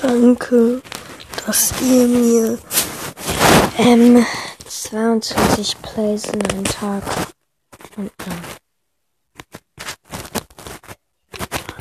Danke, dass ihr mir ähm, 22 Plays in einem Tag und, ähm,